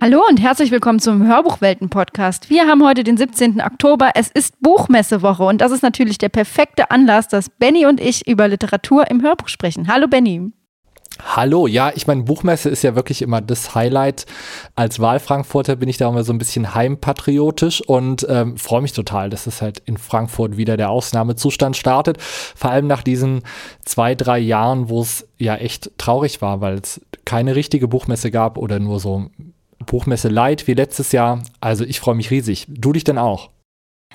Hallo und herzlich willkommen zum Hörbuchwelten-Podcast. Wir haben heute den 17. Oktober. Es ist Buchmessewoche und das ist natürlich der perfekte Anlass, dass Benny und ich über Literatur im Hörbuch sprechen. Hallo Benny. Hallo, ja, ich meine, Buchmesse ist ja wirklich immer das Highlight. Als Wahlfrankfurter bin ich da immer so ein bisschen heimpatriotisch und ähm, freue mich total, dass es halt in Frankfurt wieder der Ausnahmezustand startet. Vor allem nach diesen zwei, drei Jahren, wo es ja echt traurig war, weil es keine richtige Buchmesse gab oder nur so Buchmesse Light wie letztes Jahr. Also ich freue mich riesig. Du dich denn auch?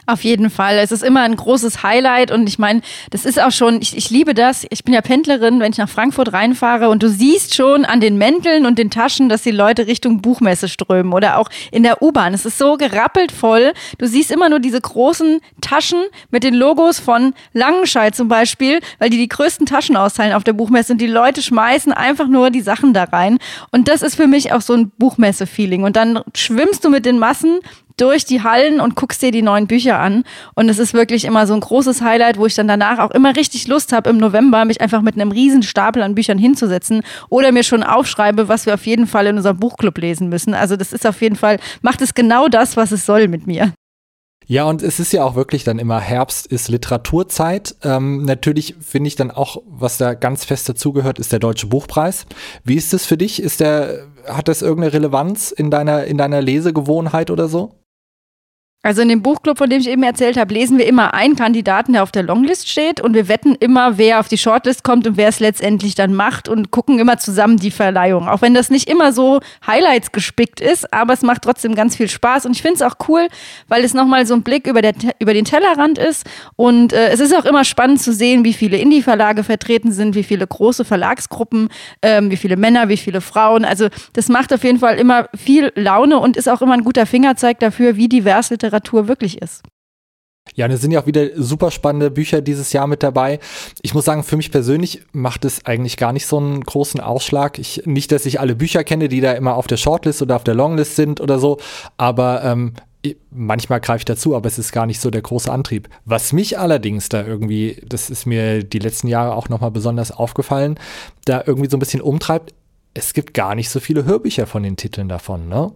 Auf jeden Fall. Es ist immer ein großes Highlight und ich meine, das ist auch schon, ich, ich liebe das. Ich bin ja Pendlerin, wenn ich nach Frankfurt reinfahre und du siehst schon an den Mänteln und den Taschen, dass die Leute Richtung Buchmesse strömen oder auch in der U-Bahn. Es ist so gerappelt voll. Du siehst immer nur diese großen Taschen mit den Logos von Langenscheid zum Beispiel, weil die die größten Taschen austeilen auf der Buchmesse und die Leute schmeißen einfach nur die Sachen da rein. Und das ist für mich auch so ein Buchmesse-Feeling. Und dann schwimmst du mit den Massen durch die Hallen und guckst dir die neuen Bücher an. Und es ist wirklich immer so ein großes Highlight, wo ich dann danach auch immer richtig Lust habe, im November mich einfach mit einem riesen Stapel an Büchern hinzusetzen oder mir schon aufschreibe, was wir auf jeden Fall in unserem Buchclub lesen müssen. Also das ist auf jeden Fall, macht es genau das, was es soll mit mir. Ja, und es ist ja auch wirklich dann immer Herbst ist Literaturzeit. Ähm, natürlich finde ich dann auch, was da ganz fest dazugehört, ist der Deutsche Buchpreis. Wie ist das für dich? Ist der, hat das irgendeine Relevanz in deiner, in deiner Lesegewohnheit oder so? Also in dem Buchclub, von dem ich eben erzählt habe, lesen wir immer einen Kandidaten, der auf der Longlist steht und wir wetten immer, wer auf die Shortlist kommt und wer es letztendlich dann macht und gucken immer zusammen die Verleihung. Auch wenn das nicht immer so Highlights gespickt ist, aber es macht trotzdem ganz viel Spaß und ich finde es auch cool, weil es nochmal so ein Blick über, der, über den Tellerrand ist und äh, es ist auch immer spannend zu sehen, wie viele Indie-Verlage vertreten sind, wie viele große Verlagsgruppen, ähm, wie viele Männer, wie viele Frauen. Also das macht auf jeden Fall immer viel Laune und ist auch immer ein guter Fingerzeig dafür, wie divers Literatur Literatur wirklich ist. Ja, und es sind ja auch wieder super spannende Bücher dieses Jahr mit dabei. Ich muss sagen, für mich persönlich macht es eigentlich gar nicht so einen großen Ausschlag. Ich, nicht, dass ich alle Bücher kenne, die da immer auf der Shortlist oder auf der Longlist sind oder so, aber ähm, manchmal greife ich dazu, aber es ist gar nicht so der große Antrieb. Was mich allerdings da irgendwie, das ist mir die letzten Jahre auch nochmal besonders aufgefallen, da irgendwie so ein bisschen umtreibt, es gibt gar nicht so viele Hörbücher von den Titeln davon, ne?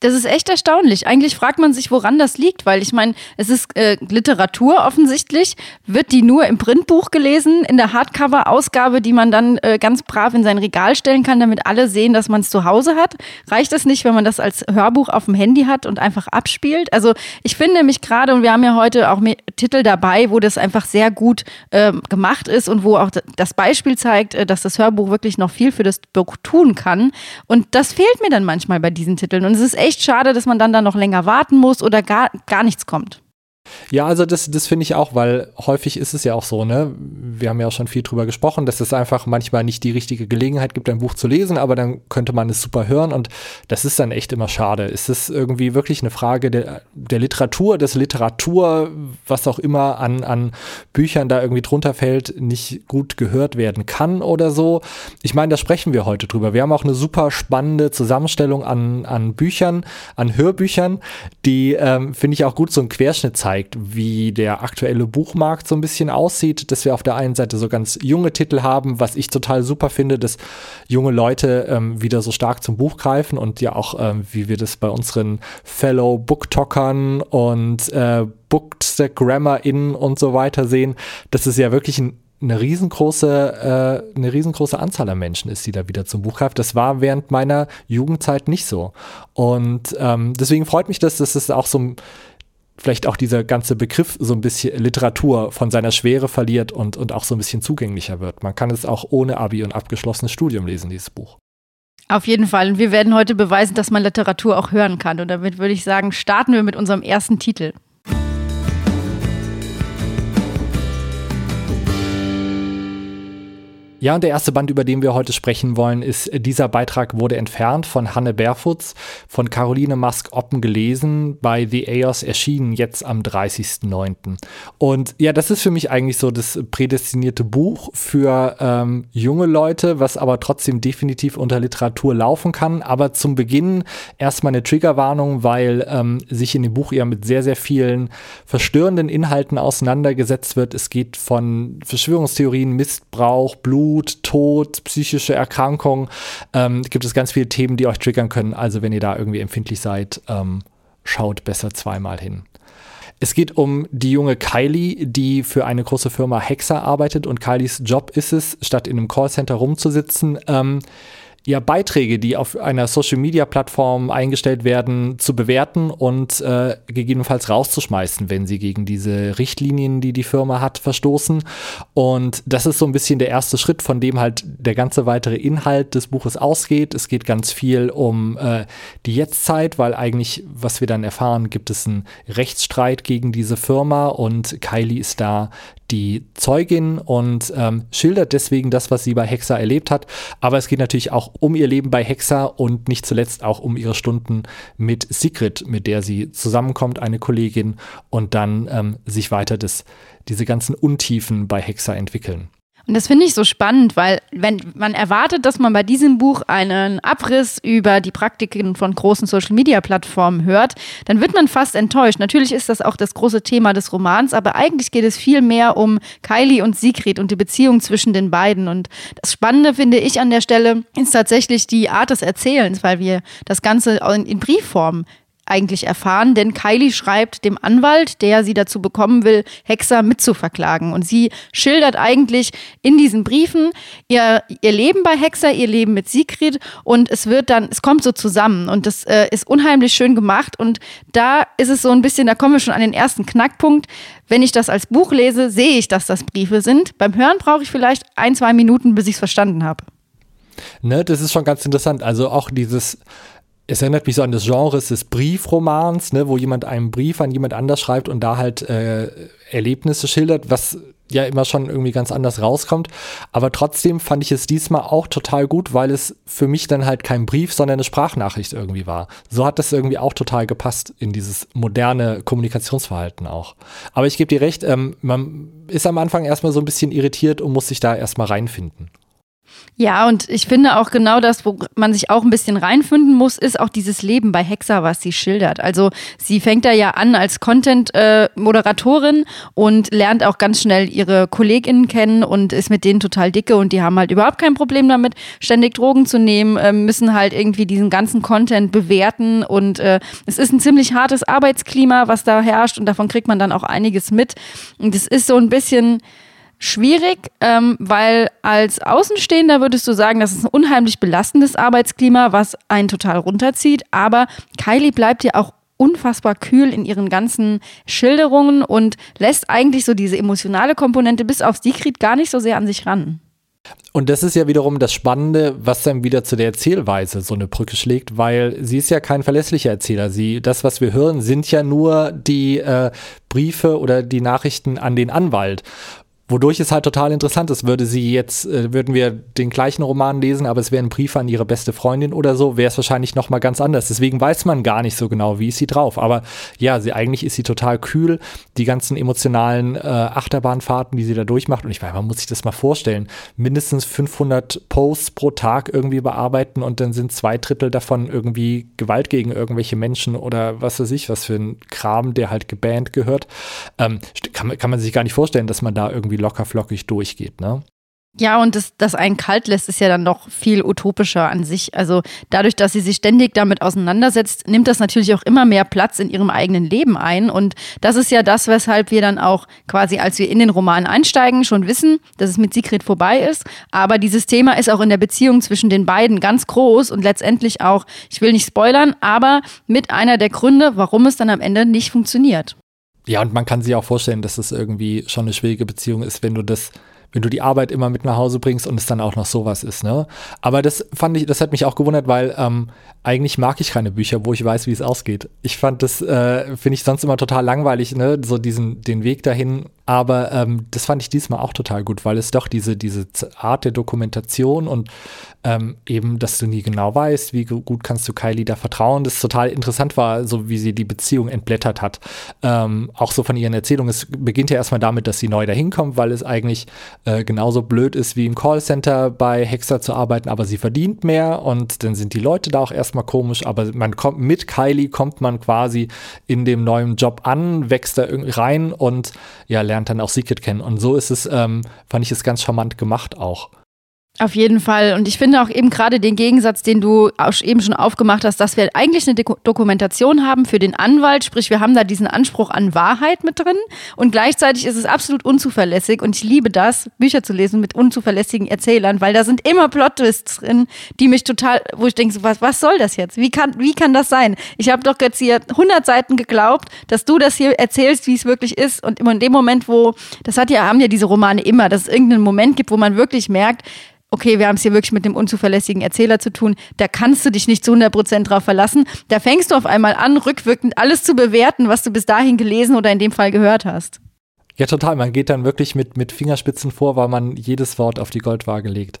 Das ist echt erstaunlich. Eigentlich fragt man sich, woran das liegt, weil ich meine, es ist äh, Literatur offensichtlich. Wird die nur im Printbuch gelesen, in der Hardcover-Ausgabe, die man dann äh, ganz brav in sein Regal stellen kann, damit alle sehen, dass man es zu Hause hat? Reicht das nicht, wenn man das als Hörbuch auf dem Handy hat und einfach abspielt? Also ich finde nämlich gerade, und wir haben ja heute auch Titel dabei, wo das einfach sehr gut äh, gemacht ist und wo auch das Beispiel zeigt, äh, dass das Hörbuch wirklich noch viel für das Buch tun kann. Und das fehlt mir dann manchmal bei diesen Titeln. Und es ist echt echt schade, dass man dann da noch länger warten muss oder gar, gar nichts kommt. Ja, also das, das finde ich auch, weil häufig ist es ja auch so, ne? Wir haben ja auch schon viel drüber gesprochen, dass es einfach manchmal nicht die richtige Gelegenheit gibt, ein Buch zu lesen, aber dann könnte man es super hören und das ist dann echt immer schade. Ist es irgendwie wirklich eine Frage der, der Literatur, des Literatur, was auch immer an, an Büchern da irgendwie drunter fällt, nicht gut gehört werden kann oder so? Ich meine, da sprechen wir heute drüber. Wir haben auch eine super spannende Zusammenstellung an, an Büchern, an Hörbüchern, die, ähm, finde ich, auch gut so einen Querschnitt zeigen zeigt, wie der aktuelle Buchmarkt so ein bisschen aussieht, dass wir auf der einen Seite so ganz junge Titel haben, was ich total super finde, dass junge Leute ähm, wieder so stark zum Buch greifen und ja auch, ähm, wie wir das bei unseren Fellow Booktalkern und äh, BookstagrammerInnen und so weiter sehen, dass es ja wirklich ein eine riesengroße, äh, eine riesengroße Anzahl an Menschen ist, die da wieder zum Buch greift. Das war während meiner Jugendzeit nicht so. Und ähm, deswegen freut mich das, dass es auch so vielleicht auch dieser ganze Begriff so ein bisschen Literatur von seiner Schwere verliert und, und auch so ein bisschen zugänglicher wird. Man kann es auch ohne Abi und abgeschlossenes Studium lesen, dieses Buch. Auf jeden Fall. Und wir werden heute beweisen, dass man Literatur auch hören kann. Und damit würde ich sagen, starten wir mit unserem ersten Titel. Ja, und der erste Band, über den wir heute sprechen wollen, ist Dieser Beitrag wurde entfernt von Hanne Berfutz, von Caroline Mask-Oppen gelesen, bei The EOS erschienen, jetzt am 30.09. Und ja, das ist für mich eigentlich so das prädestinierte Buch für ähm, junge Leute, was aber trotzdem definitiv unter Literatur laufen kann. Aber zum Beginn erstmal eine Triggerwarnung, weil ähm, sich in dem Buch ja mit sehr, sehr vielen verstörenden Inhalten auseinandergesetzt wird. Es geht von Verschwörungstheorien, Missbrauch, Blut, Armut, Tod, psychische Erkrankung. Ähm, gibt es ganz viele Themen, die euch triggern können. Also wenn ihr da irgendwie empfindlich seid, ähm, schaut besser zweimal hin. Es geht um die junge Kylie, die für eine große Firma Hexer arbeitet und Kylies Job ist es, statt in einem Callcenter rumzusitzen, ähm, ja, Beiträge, die auf einer Social-Media-Plattform eingestellt werden, zu bewerten und äh, gegebenenfalls rauszuschmeißen, wenn sie gegen diese Richtlinien, die die Firma hat, verstoßen. Und das ist so ein bisschen der erste Schritt, von dem halt der ganze weitere Inhalt des Buches ausgeht. Es geht ganz viel um äh, die Jetztzeit, weil eigentlich, was wir dann erfahren, gibt es einen Rechtsstreit gegen diese Firma und Kylie ist da die Zeugin und ähm, schildert deswegen das, was sie bei Hexa erlebt hat. Aber es geht natürlich auch um ihr Leben bei Hexa und nicht zuletzt auch um ihre Stunden mit Sigrid, mit der sie zusammenkommt, eine Kollegin, und dann ähm, sich weiter das, diese ganzen Untiefen bei Hexa entwickeln. Und das finde ich so spannend, weil wenn man erwartet, dass man bei diesem Buch einen Abriss über die Praktiken von großen Social-Media-Plattformen hört, dann wird man fast enttäuscht. Natürlich ist das auch das große Thema des Romans, aber eigentlich geht es viel mehr um Kylie und Sigrid und die Beziehung zwischen den beiden. Und das Spannende finde ich an der Stelle ist tatsächlich die Art des Erzählens, weil wir das Ganze in, in Briefform eigentlich erfahren, denn Kylie schreibt dem Anwalt, der sie dazu bekommen will, Hexer mitzuverklagen. Und sie schildert eigentlich in diesen Briefen ihr, ihr Leben bei Hexer, ihr Leben mit Sigrid und es wird dann, es kommt so zusammen und das äh, ist unheimlich schön gemacht und da ist es so ein bisschen, da kommen wir schon an den ersten Knackpunkt. Wenn ich das als Buch lese, sehe ich, dass das Briefe sind. Beim Hören brauche ich vielleicht ein, zwei Minuten, bis ich es verstanden habe. Ne, das ist schon ganz interessant. Also auch dieses es erinnert mich so an das Genre des Briefromans, ne, wo jemand einen Brief an jemand anders schreibt und da halt äh, Erlebnisse schildert, was ja immer schon irgendwie ganz anders rauskommt. Aber trotzdem fand ich es diesmal auch total gut, weil es für mich dann halt kein Brief, sondern eine Sprachnachricht irgendwie war. So hat das irgendwie auch total gepasst in dieses moderne Kommunikationsverhalten auch. Aber ich gebe dir recht, ähm, man ist am Anfang erstmal so ein bisschen irritiert und muss sich da erstmal reinfinden. Ja, und ich finde auch genau das, wo man sich auch ein bisschen reinfinden muss, ist auch dieses Leben bei Hexa, was sie schildert. Also sie fängt da ja an als Content-Moderatorin äh, und lernt auch ganz schnell ihre KollegInnen kennen und ist mit denen total dicke und die haben halt überhaupt kein Problem damit, ständig Drogen zu nehmen, äh, müssen halt irgendwie diesen ganzen Content bewerten und äh, es ist ein ziemlich hartes Arbeitsklima, was da herrscht und davon kriegt man dann auch einiges mit. Und es ist so ein bisschen schwierig, ähm, weil als Außenstehender würdest du sagen, das ist ein unheimlich belastendes Arbeitsklima, was einen total runterzieht. Aber Kylie bleibt ja auch unfassbar kühl in ihren ganzen Schilderungen und lässt eigentlich so diese emotionale Komponente bis auf Sigrid gar nicht so sehr an sich ran. Und das ist ja wiederum das Spannende, was dann wieder zu der Erzählweise so eine Brücke schlägt, weil sie ist ja kein verlässlicher Erzähler. Sie, das, was wir hören, sind ja nur die äh, Briefe oder die Nachrichten an den Anwalt. Wodurch es halt total interessant ist, würde sie jetzt, äh, würden wir den gleichen Roman lesen, aber es wäre ein Brief an ihre beste Freundin oder so, wäre es wahrscheinlich nochmal ganz anders. Deswegen weiß man gar nicht so genau, wie ist sie drauf. Aber ja, sie eigentlich ist sie total kühl. Die ganzen emotionalen äh, Achterbahnfahrten, die sie da durchmacht. Und ich meine, man muss sich das mal vorstellen. Mindestens 500 Posts pro Tag irgendwie bearbeiten und dann sind zwei Drittel davon irgendwie Gewalt gegen irgendwelche Menschen oder was weiß ich, was für ein Kram, der halt gebannt gehört. Ähm, kann, kann man sich gar nicht vorstellen, dass man da irgendwie irgendwie locker flockig durchgeht, ne? Ja, und das, das einen kalt lässt, ist ja dann noch viel utopischer an sich. Also dadurch, dass sie sich ständig damit auseinandersetzt, nimmt das natürlich auch immer mehr Platz in ihrem eigenen Leben ein. Und das ist ja das, weshalb wir dann auch quasi, als wir in den Roman einsteigen, schon wissen, dass es mit Sigrid vorbei ist. Aber dieses Thema ist auch in der Beziehung zwischen den beiden ganz groß und letztendlich auch, ich will nicht spoilern, aber mit einer der Gründe, warum es dann am Ende nicht funktioniert. Ja, und man kann sich auch vorstellen, dass es irgendwie schon eine schwierige Beziehung ist, wenn du das, wenn du die Arbeit immer mit nach Hause bringst und es dann auch noch sowas ist, ne? Aber das fand ich, das hat mich auch gewundert, weil ähm, eigentlich mag ich keine Bücher, wo ich weiß, wie es ausgeht. Ich fand das, äh, finde ich sonst immer total langweilig, ne? So diesen, den Weg dahin aber ähm, das fand ich diesmal auch total gut, weil es doch diese, diese Art der Dokumentation und ähm, eben, dass du nie genau weißt, wie gut kannst du Kylie da vertrauen, das total interessant war, so wie sie die Beziehung entblättert hat. Ähm, auch so von ihren Erzählungen. Es beginnt ja erstmal damit, dass sie neu dahin kommt, weil es eigentlich äh, genauso blöd ist, wie im Callcenter bei Hexer zu arbeiten, aber sie verdient mehr und dann sind die Leute da auch erstmal komisch, aber man kommt mit Kylie, kommt man quasi in dem neuen Job an, wächst da irgendwie rein und ja, lernt dann auch Secret kennen. Und so ist es, ähm, fand ich es ganz charmant gemacht auch. Auf jeden Fall. Und ich finde auch eben gerade den Gegensatz, den du eben schon aufgemacht hast, dass wir eigentlich eine Dokumentation haben für den Anwalt, sprich wir haben da diesen Anspruch an Wahrheit mit drin und gleichzeitig ist es absolut unzuverlässig und ich liebe das, Bücher zu lesen mit unzuverlässigen Erzählern, weil da sind immer Plot-Twists drin, die mich total, wo ich denke, was, was soll das jetzt? Wie kann, wie kann das sein? Ich habe doch jetzt hier 100 Seiten geglaubt, dass du das hier erzählst, wie es wirklich ist und immer in dem Moment, wo, das hat ja, haben ja diese Romane immer, dass es irgendeinen Moment gibt, wo man wirklich merkt, okay, wir haben es hier wirklich mit dem unzuverlässigen Erzähler zu tun, da kannst du dich nicht zu 100 Prozent drauf verlassen. Da fängst du auf einmal an, rückwirkend alles zu bewerten, was du bis dahin gelesen oder in dem Fall gehört hast. Ja, total. Man geht dann wirklich mit, mit Fingerspitzen vor, weil man jedes Wort auf die Goldwaage legt.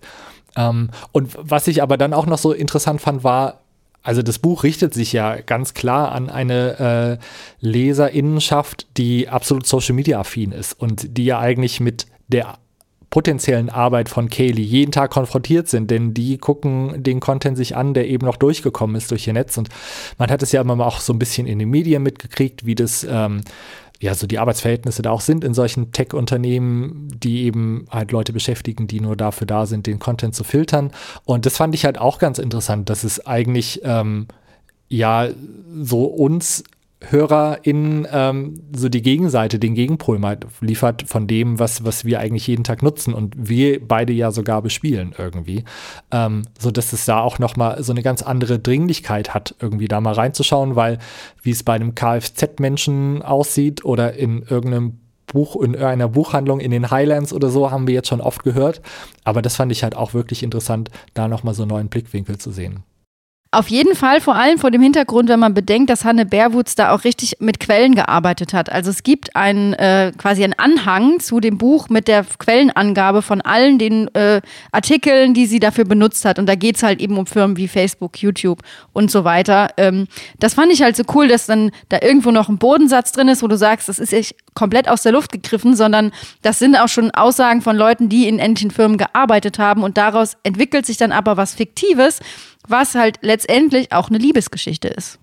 Ähm, und was ich aber dann auch noch so interessant fand, war, also das Buch richtet sich ja ganz klar an eine äh, Leserinnenschaft, die absolut Social Media affin ist und die ja eigentlich mit der potenziellen Arbeit von Kaylee jeden Tag konfrontiert sind, denn die gucken den Content sich an, der eben noch durchgekommen ist durch ihr Netz. Und man hat es ja immer auch so ein bisschen in den Medien mitgekriegt, wie das ähm, ja, so die Arbeitsverhältnisse da auch sind in solchen Tech-Unternehmen, die eben halt Leute beschäftigen, die nur dafür da sind, den Content zu filtern. Und das fand ich halt auch ganz interessant, dass es eigentlich ähm, ja so uns HörerInnen ähm, so die Gegenseite, den Gegenpol mal liefert von dem, was, was wir eigentlich jeden Tag nutzen und wir beide ja sogar bespielen irgendwie. Ähm, so dass es da auch nochmal so eine ganz andere Dringlichkeit hat, irgendwie da mal reinzuschauen, weil wie es bei einem Kfz-Menschen aussieht oder in irgendeinem Buch, in einer Buchhandlung in den Highlands oder so, haben wir jetzt schon oft gehört. Aber das fand ich halt auch wirklich interessant, da nochmal so einen neuen Blickwinkel zu sehen. Auf jeden Fall, vor allem vor dem Hintergrund, wenn man bedenkt, dass Hanne Berwutz da auch richtig mit Quellen gearbeitet hat. Also es gibt einen äh, quasi einen Anhang zu dem Buch mit der Quellenangabe von allen den äh, Artikeln, die sie dafür benutzt hat. Und da geht's halt eben um Firmen wie Facebook, YouTube und so weiter. Ähm, das fand ich halt so cool, dass dann da irgendwo noch ein Bodensatz drin ist, wo du sagst, das ist echt komplett aus der Luft gegriffen, sondern das sind auch schon Aussagen von Leuten, die in ähnlichen Firmen gearbeitet haben. Und daraus entwickelt sich dann aber was Fiktives was halt letztendlich auch eine Liebesgeschichte ist.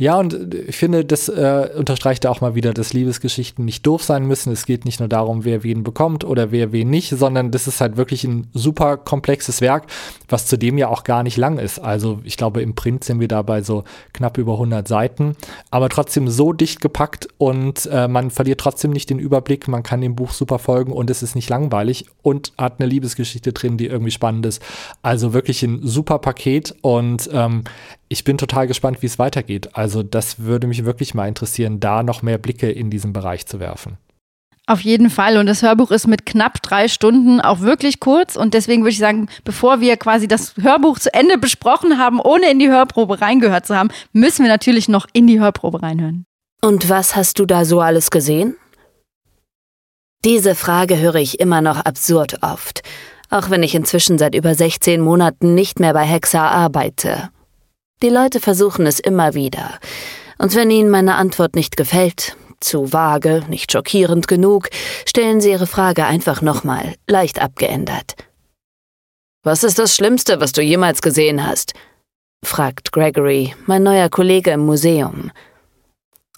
Ja, und ich finde, das äh, unterstreicht auch mal wieder, dass Liebesgeschichten nicht doof sein müssen. Es geht nicht nur darum, wer wen bekommt oder wer wen nicht, sondern das ist halt wirklich ein super komplexes Werk, was zudem ja auch gar nicht lang ist. Also ich glaube, im Print sind wir da bei so knapp über 100 Seiten, aber trotzdem so dicht gepackt und äh, man verliert trotzdem nicht den Überblick. Man kann dem Buch super folgen und es ist nicht langweilig und hat eine Liebesgeschichte drin, die irgendwie spannend ist. Also wirklich ein super Paket und ähm, ich bin total gespannt, wie es weitergeht. Also das würde mich wirklich mal interessieren, da noch mehr Blicke in diesen Bereich zu werfen. Auf jeden Fall. Und das Hörbuch ist mit knapp drei Stunden auch wirklich kurz. Und deswegen würde ich sagen, bevor wir quasi das Hörbuch zu Ende besprochen haben, ohne in die Hörprobe reingehört zu haben, müssen wir natürlich noch in die Hörprobe reinhören. Und was hast du da so alles gesehen? Diese Frage höre ich immer noch absurd oft, auch wenn ich inzwischen seit über 16 Monaten nicht mehr bei Hexa arbeite. Die Leute versuchen es immer wieder. Und wenn ihnen meine Antwort nicht gefällt, zu vage, nicht schockierend genug, stellen sie ihre Frage einfach nochmal, leicht abgeändert. Was ist das Schlimmste, was du jemals gesehen hast? fragt Gregory, mein neuer Kollege im Museum.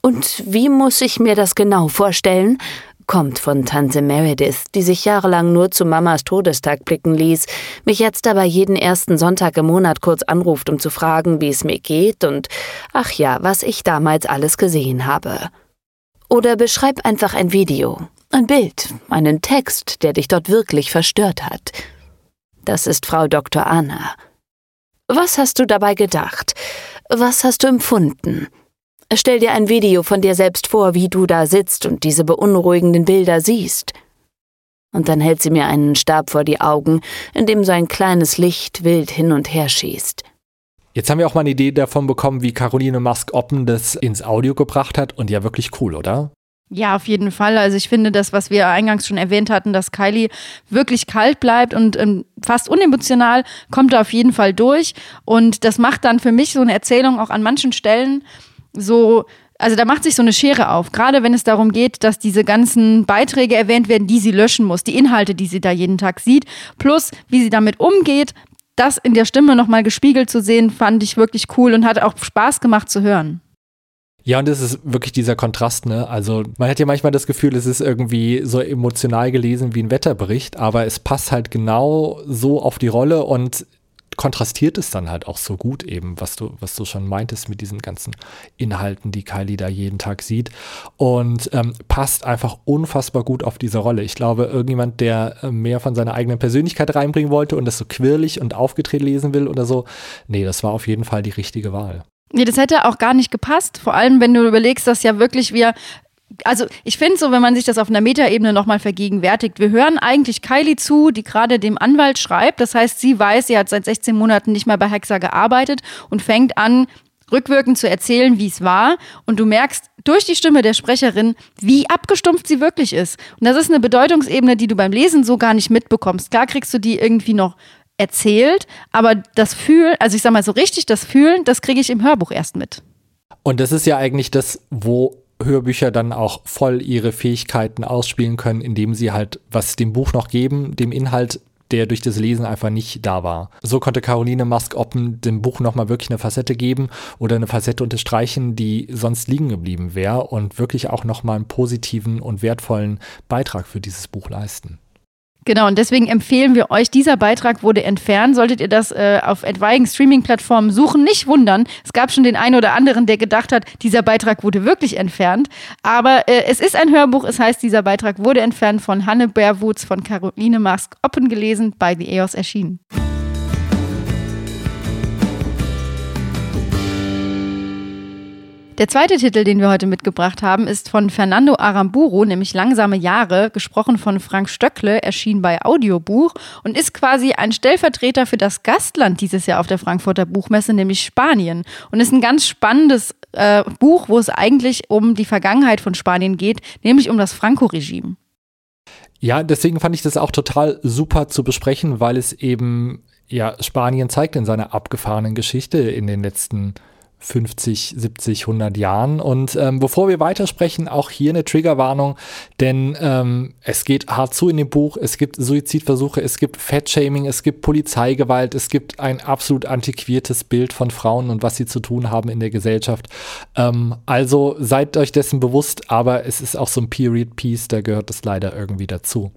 Und wie muss ich mir das genau vorstellen? Kommt von Tante Meredith, die sich jahrelang nur zu Mamas Todestag blicken ließ, mich jetzt aber jeden ersten Sonntag im Monat kurz anruft, um zu fragen, wie es mir geht und ach ja, was ich damals alles gesehen habe. Oder beschreib einfach ein Video, ein Bild, einen Text, der dich dort wirklich verstört hat. Das ist Frau Dr. Anna. Was hast du dabei gedacht? Was hast du empfunden? Stell dir ein Video von dir selbst vor, wie du da sitzt und diese beunruhigenden Bilder siehst. Und dann hält sie mir einen Stab vor die Augen, in dem so ein kleines Licht wild hin und her schießt. Jetzt haben wir auch mal eine Idee davon bekommen, wie Caroline Mask-Oppen das ins Audio gebracht hat und ja wirklich cool, oder? Ja, auf jeden Fall. Also ich finde das, was wir eingangs schon erwähnt hatten, dass Kylie wirklich kalt bleibt und ähm, fast unemotional, kommt da auf jeden Fall durch. Und das macht dann für mich so eine Erzählung auch an manchen Stellen so, also da macht sich so eine Schere auf, gerade wenn es darum geht, dass diese ganzen Beiträge erwähnt werden, die sie löschen muss, die Inhalte, die sie da jeden Tag sieht, plus wie sie damit umgeht, das in der Stimme nochmal gespiegelt zu sehen, fand ich wirklich cool und hat auch Spaß gemacht zu hören. Ja, und es ist wirklich dieser Kontrast, ne? Also man hat ja manchmal das Gefühl, es ist irgendwie so emotional gelesen wie ein Wetterbericht, aber es passt halt genau so auf die Rolle und kontrastiert es dann halt auch so gut eben, was du, was du schon meintest mit diesen ganzen Inhalten, die Kylie da jeden Tag sieht und ähm, passt einfach unfassbar gut auf diese Rolle. Ich glaube, irgendjemand, der äh, mehr von seiner eigenen Persönlichkeit reinbringen wollte und das so quirlig und aufgedreht lesen will oder so, nee, das war auf jeden Fall die richtige Wahl. Nee, das hätte auch gar nicht gepasst. Vor allem, wenn du überlegst, dass ja wirklich wir also ich finde so, wenn man sich das auf einer Metaebene nochmal vergegenwärtigt, wir hören eigentlich Kylie zu, die gerade dem Anwalt schreibt. Das heißt, sie weiß, sie hat seit 16 Monaten nicht mehr bei Hexa gearbeitet und fängt an, rückwirkend zu erzählen, wie es war. Und du merkst durch die Stimme der Sprecherin, wie abgestumpft sie wirklich ist. Und das ist eine Bedeutungsebene, die du beim Lesen so gar nicht mitbekommst. Klar kriegst du die irgendwie noch erzählt, aber das Fühlen, also ich sag mal so richtig das Fühlen, das kriege ich im Hörbuch erst mit. Und das ist ja eigentlich das, wo Hörbücher dann auch voll ihre Fähigkeiten ausspielen können, indem sie halt was dem Buch noch geben, dem Inhalt der durch das Lesen einfach nicht da war. So konnte Caroline Mask-Oppen dem Buch nochmal wirklich eine Facette geben oder eine Facette unterstreichen, die sonst liegen geblieben wäre und wirklich auch nochmal einen positiven und wertvollen Beitrag für dieses Buch leisten. Genau, und deswegen empfehlen wir euch, dieser Beitrag wurde entfernt. Solltet ihr das äh, auf etwaigen Streaming-Plattformen suchen, nicht wundern. Es gab schon den einen oder anderen, der gedacht hat, dieser Beitrag wurde wirklich entfernt. Aber äh, es ist ein Hörbuch, es heißt, dieser Beitrag wurde entfernt von Hanne Berwutz von Caroline Mask Oppen gelesen, bei The EOS erschienen. Der zweite Titel, den wir heute mitgebracht haben, ist von Fernando Aramburu, nämlich Langsame Jahre, gesprochen von Frank Stöckle, erschien bei Audiobuch und ist quasi ein Stellvertreter für das Gastland dieses Jahr auf der Frankfurter Buchmesse, nämlich Spanien. Und ist ein ganz spannendes äh, Buch, wo es eigentlich um die Vergangenheit von Spanien geht, nämlich um das Franco-Regime. Ja, deswegen fand ich das auch total super zu besprechen, weil es eben ja Spanien zeigt in seiner abgefahrenen Geschichte in den letzten Jahren 50, 70, 100 Jahren. Und ähm, bevor wir weitersprechen, auch hier eine Triggerwarnung, denn ähm, es geht hart zu in dem Buch. Es gibt Suizidversuche, es gibt Fettshaming, es gibt Polizeigewalt, es gibt ein absolut antiquiertes Bild von Frauen und was sie zu tun haben in der Gesellschaft. Ähm, also seid euch dessen bewusst, aber es ist auch so ein Period Piece, da gehört es leider irgendwie dazu.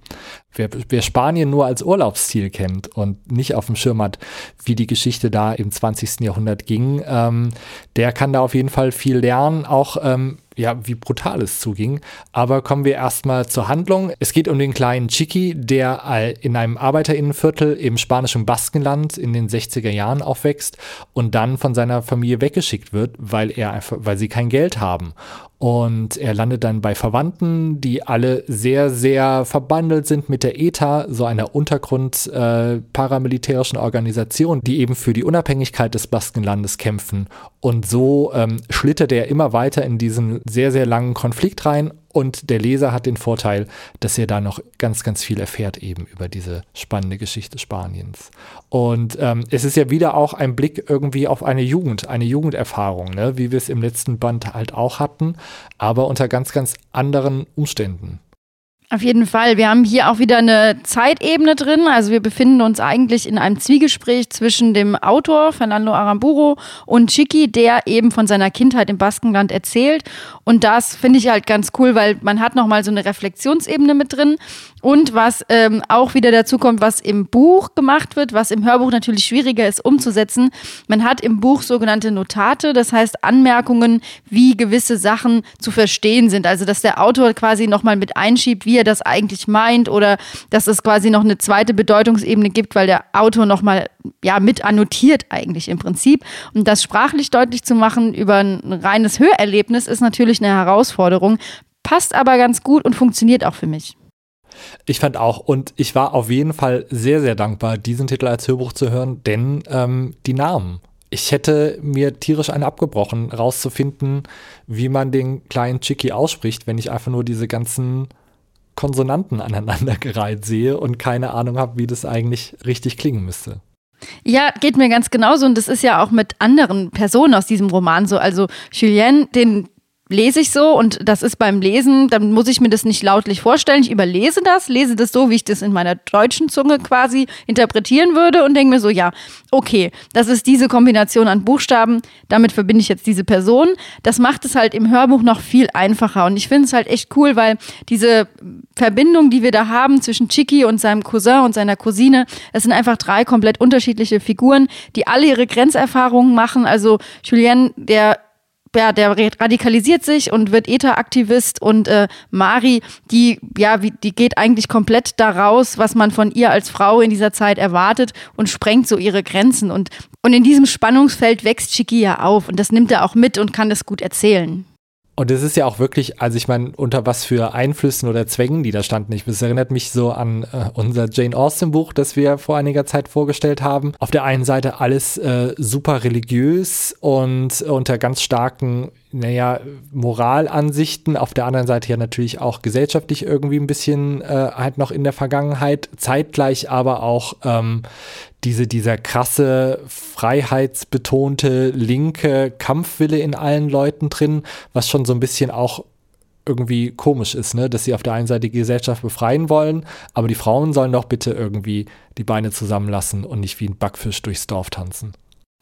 Wer, wer Spanien nur als Urlaubsziel kennt und nicht auf dem Schirm hat, wie die Geschichte da im 20. Jahrhundert ging, ähm, der kann da auf jeden Fall viel lernen, auch ähm, ja, wie brutal es zuging. Aber kommen wir erstmal zur Handlung. Es geht um den kleinen Chiqui, der in einem Arbeiterinnenviertel im spanischen Baskenland in den 60er Jahren aufwächst und dann von seiner Familie weggeschickt wird, weil er einfach, weil sie kein Geld haben. Und er landet dann bei Verwandten, die alle sehr, sehr verbandelt sind mit der ETA, so einer Untergrund äh, Organisation, die eben für die Unabhängigkeit des Baskenlandes kämpfen. Und so ähm, schlittert er immer weiter in diesen sehr, sehr langen Konflikt rein und der Leser hat den Vorteil, dass er da noch ganz, ganz viel erfährt eben über diese spannende Geschichte Spaniens. Und ähm, es ist ja wieder auch ein Blick irgendwie auf eine Jugend, eine Jugenderfahrung, ne? wie wir es im letzten Band halt auch hatten, aber unter ganz, ganz anderen Umständen. Auf jeden Fall. Wir haben hier auch wieder eine Zeitebene drin. Also wir befinden uns eigentlich in einem Zwiegespräch zwischen dem Autor Fernando Aramburu und Chiqui, der eben von seiner Kindheit im Baskenland erzählt. Und das finde ich halt ganz cool, weil man hat nochmal so eine Reflexionsebene mit drin. Und was ähm, auch wieder dazu kommt, was im Buch gemacht wird, was im Hörbuch natürlich schwieriger ist umzusetzen. Man hat im Buch sogenannte Notate, das heißt Anmerkungen, wie gewisse Sachen zu verstehen sind. Also dass der Autor quasi nochmal mit einschiebt, wie er das eigentlich meint oder dass es quasi noch eine zweite Bedeutungsebene gibt, weil der Autor nochmal ja, mit annotiert eigentlich im Prinzip. Und das sprachlich deutlich zu machen über ein reines Hörerlebnis ist natürlich eine Herausforderung, passt aber ganz gut und funktioniert auch für mich. Ich fand auch, und ich war auf jeden Fall sehr, sehr dankbar, diesen Titel als Hörbuch zu hören, denn ähm, die Namen. Ich hätte mir tierisch einen abgebrochen, rauszufinden, wie man den kleinen Chicky ausspricht, wenn ich einfach nur diese ganzen Konsonanten aneinandergereiht sehe und keine Ahnung habe, wie das eigentlich richtig klingen müsste. Ja, geht mir ganz genauso und das ist ja auch mit anderen Personen aus diesem Roman so. Also Julien, den lese ich so und das ist beim Lesen, dann muss ich mir das nicht lautlich vorstellen. Ich überlese das, lese das so, wie ich das in meiner deutschen Zunge quasi interpretieren würde und denke mir so, ja, okay, das ist diese Kombination an Buchstaben, damit verbinde ich jetzt diese Person. Das macht es halt im Hörbuch noch viel einfacher und ich finde es halt echt cool, weil diese Verbindung, die wir da haben zwischen Chicky und seinem Cousin und seiner Cousine, es sind einfach drei komplett unterschiedliche Figuren, die alle ihre Grenzerfahrungen machen. Also Julien, der ja, der radikalisiert sich und wird ETA-Aktivist und äh, Mari, die, ja, wie, die geht eigentlich komplett daraus, was man von ihr als Frau in dieser Zeit erwartet und sprengt so ihre Grenzen. Und, und in diesem Spannungsfeld wächst Chiki ja auf und das nimmt er auch mit und kann das gut erzählen. Und es ist ja auch wirklich, also ich meine, unter was für Einflüssen oder Zwängen die da standen. Ich, es erinnert mich so an äh, unser Jane Austen Buch, das wir vor einiger Zeit vorgestellt haben. Auf der einen Seite alles äh, super religiös und unter ganz starken naja, Moralansichten, auf der anderen Seite ja natürlich auch gesellschaftlich irgendwie ein bisschen äh, halt noch in der Vergangenheit, zeitgleich aber auch ähm, diese, dieser krasse, freiheitsbetonte, linke Kampfwille in allen Leuten drin, was schon so ein bisschen auch irgendwie komisch ist, ne? dass sie auf der einen Seite die Gesellschaft befreien wollen, aber die Frauen sollen doch bitte irgendwie die Beine zusammenlassen und nicht wie ein Backfisch durchs Dorf tanzen.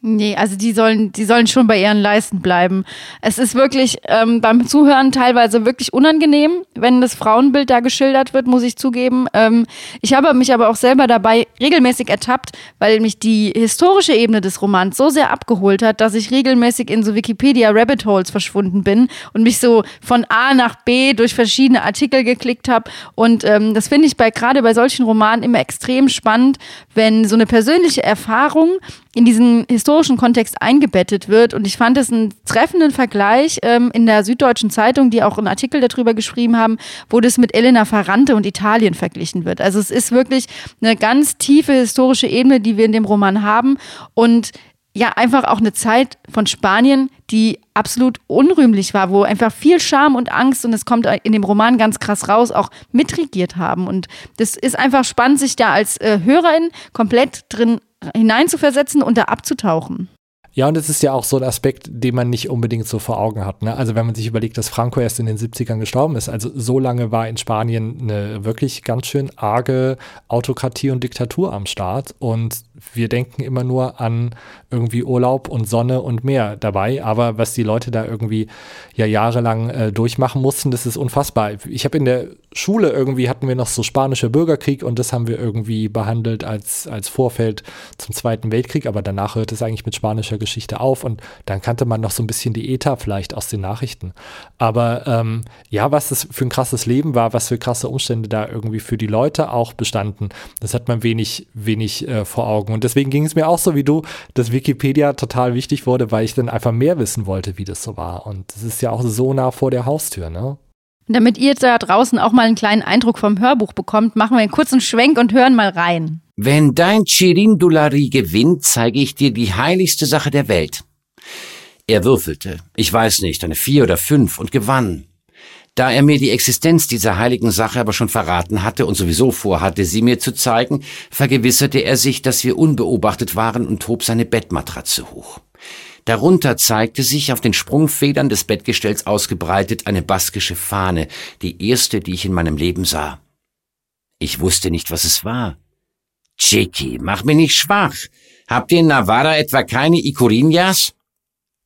Nee, also die sollen, die sollen schon bei ihren Leisten bleiben. Es ist wirklich ähm, beim Zuhören teilweise wirklich unangenehm, wenn das Frauenbild da geschildert wird, muss ich zugeben. Ähm, ich habe mich aber auch selber dabei regelmäßig ertappt, weil mich die historische Ebene des Romans so sehr abgeholt hat, dass ich regelmäßig in so Wikipedia Rabbit Holes verschwunden bin und mich so von A nach B durch verschiedene Artikel geklickt habe. Und ähm, das finde ich bei gerade bei solchen Romanen immer extrem spannend, wenn so eine persönliche Erfahrung in diesen historischen Kontext eingebettet wird. Und ich fand es einen treffenden Vergleich ähm, in der Süddeutschen Zeitung, die auch einen Artikel darüber geschrieben haben, wo das mit Elena Ferrante und Italien verglichen wird. Also es ist wirklich eine ganz tiefe historische Ebene, die wir in dem Roman haben. Und ja, einfach auch eine Zeit von Spanien, die absolut unrühmlich war, wo einfach viel Scham und Angst, und es kommt in dem Roman ganz krass raus, auch mitregiert haben. Und das ist einfach spannend, sich da als äh, Hörerin komplett drin hineinzuversetzen und da abzutauchen. Ja, und es ist ja auch so ein Aspekt, den man nicht unbedingt so vor Augen hat. Ne? Also wenn man sich überlegt, dass Franco erst in den 70ern gestorben ist, also so lange war in Spanien eine wirklich ganz schön arge Autokratie und Diktatur am Start. Und wir denken immer nur an irgendwie Urlaub und Sonne und Meer dabei. Aber was die Leute da irgendwie ja jahrelang äh, durchmachen mussten, das ist unfassbar. Ich habe in der Schule irgendwie hatten wir noch so spanischer Bürgerkrieg und das haben wir irgendwie behandelt als, als Vorfeld zum Zweiten Weltkrieg. Aber danach hört es eigentlich mit spanischer Geschichte auf und dann kannte man noch so ein bisschen die ETA vielleicht aus den Nachrichten. Aber ähm, ja, was das für ein krasses Leben war, was für krasse Umstände da irgendwie für die Leute auch bestanden, das hat man wenig, wenig äh, vor Augen. Und deswegen ging es mir auch so wie du, dass Wikipedia total wichtig wurde, weil ich dann einfach mehr wissen wollte, wie das so war. Und das ist ja auch so nah vor der Haustür, ne? Damit ihr da draußen auch mal einen kleinen Eindruck vom Hörbuch bekommt, machen wir einen kurzen Schwenk und hören mal rein. Wenn dein Chirindulari gewinnt, zeige ich dir die heiligste Sache der Welt. Er würfelte, ich weiß nicht, eine vier oder fünf und gewann. Da er mir die Existenz dieser heiligen Sache aber schon verraten hatte und sowieso vorhatte, sie mir zu zeigen, vergewisserte er sich, dass wir unbeobachtet waren und hob seine Bettmatratze hoch. Darunter zeigte sich auf den Sprungfedern des Bettgestells ausgebreitet eine baskische Fahne, die erste, die ich in meinem Leben sah. Ich wusste nicht, was es war. Chicky, mach mich nicht schwach. Habt ihr in Navarra etwa keine Icurinas?